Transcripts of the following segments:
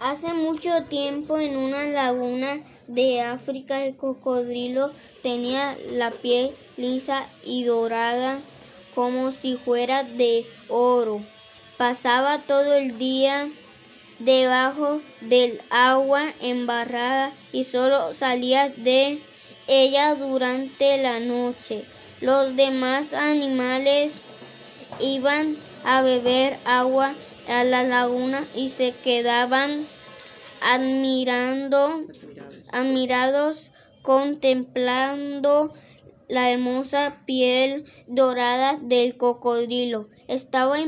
Hace mucho tiempo en una laguna de África el cocodrilo tenía la piel lisa y dorada como si fuera de oro. Pasaba todo el día debajo del agua embarrada y solo salía de ella durante la noche. Los demás animales iban a beber agua a la laguna y se quedaban admirando, admirados, contemplando la hermosa piel dorada del cocodrilo. Estaba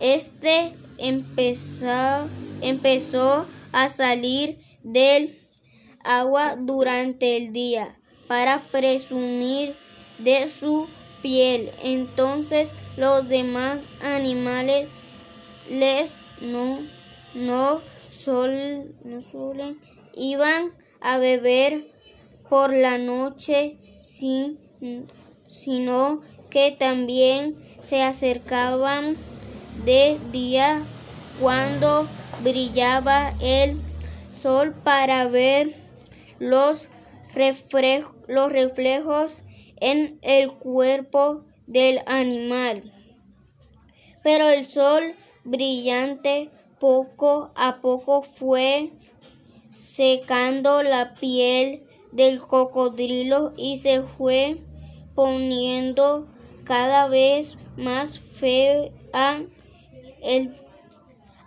este empezó, empezó a salir del agua durante el día para presumir de su piel. Entonces los demás animales les no, no, sol, no suelen, iban a beber por la noche, sino que también se acercaban de día cuando brillaba el sol para ver los, los reflejos en el cuerpo del animal. Pero el sol brillante poco a poco fue secando la piel del cocodrilo y se fue poniendo cada vez más fea. El,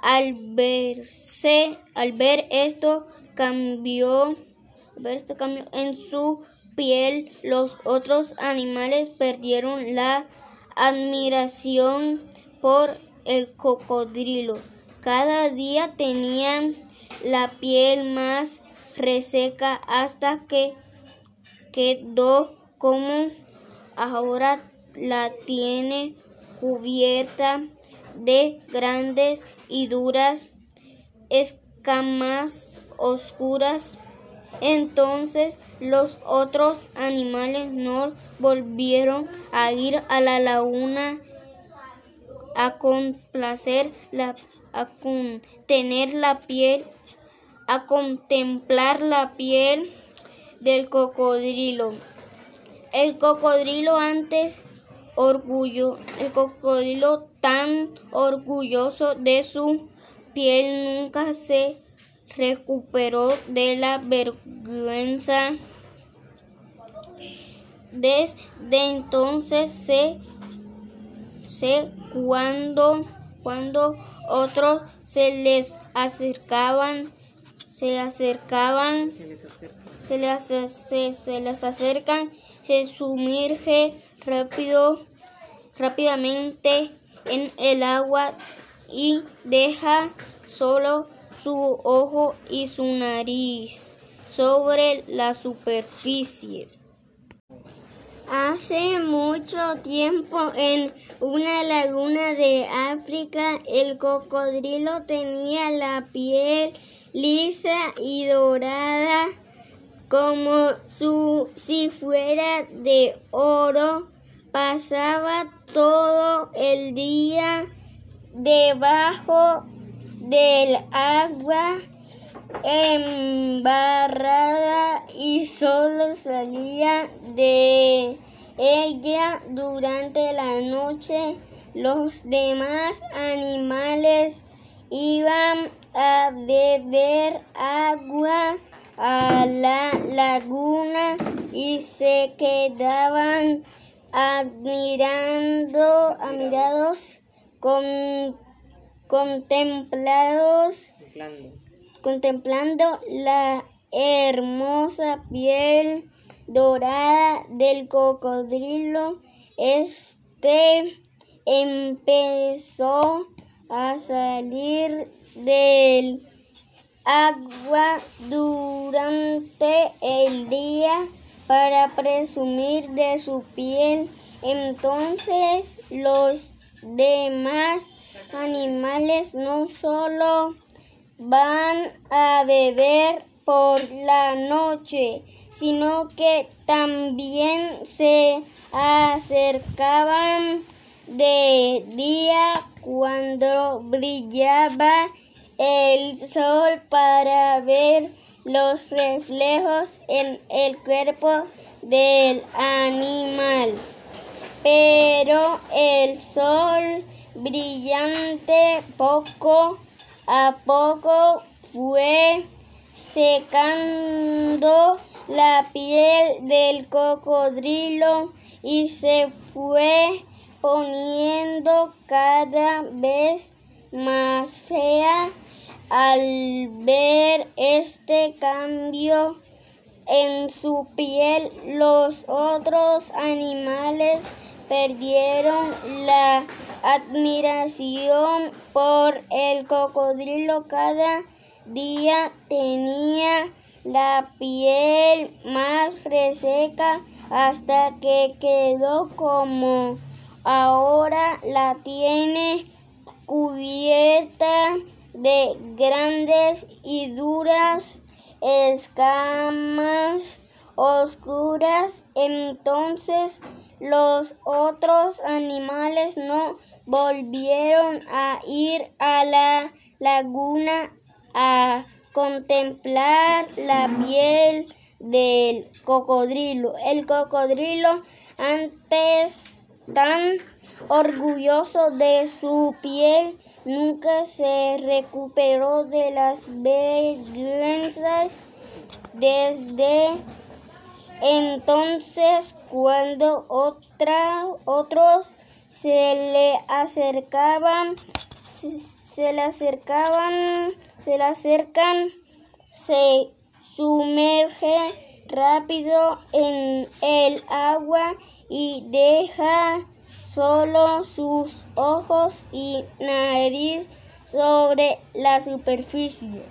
al verse, al ver esto cambió, ver esto cambió en su piel, los otros animales perdieron la admiración por el cocodrilo. Cada día tenían la piel más reseca hasta que quedó como ahora la tiene cubierta de grandes y duras escamas oscuras. Entonces los otros animales no volvieron a ir a la laguna a complacer la a tener la piel a contemplar la piel del cocodrilo. El cocodrilo antes orgullo, el cocodrilo tan orgulloso de su piel nunca se recuperó de la vergüenza. Desde entonces se, se cuando, cuando otros se les acercaban, se acercaban, se les, se, se les acercan, se sumerge rápido, rápidamente en el agua y deja solo su ojo y su nariz sobre la superficie. Hace mucho tiempo en una laguna de África el cocodrilo tenía la piel lisa y dorada como si fuera de oro. Pasaba todo el día debajo del agua embarrada y solo salía de ella durante la noche. Los demás animales iban a beber agua a la laguna y se quedaban admirando, admirados, con, contemplados, contemplando la hermosa piel dorada del cocodrilo. Este empezó a salir del agua durante el día para presumir de su piel. Entonces los demás animales no solo van a beber por la noche, sino que también se acercaban de día cuando brillaba el sol para ver los reflejos en el cuerpo del animal. Pero el sol brillante poco a poco fue secando la piel del cocodrilo y se fue poniendo cada vez más fea al ver este cambio en su piel. Los otros animales perdieron la admiración por el cocodrilo. Cada día tenía la piel más reseca hasta que quedó como ahora la tiene cubierta de grandes y duras escamas oscuras. Entonces los otros animales no volvieron a ir a la laguna a contemplar la piel del cocodrilo. El cocodrilo, antes tan orgulloso de su piel, nunca se recuperó de las vergüenzas desde entonces cuando otra, otros se le acercaban, se le acercaban se le acercan, se sumerge rápido en el agua y deja solo sus ojos y nariz sobre la superficie.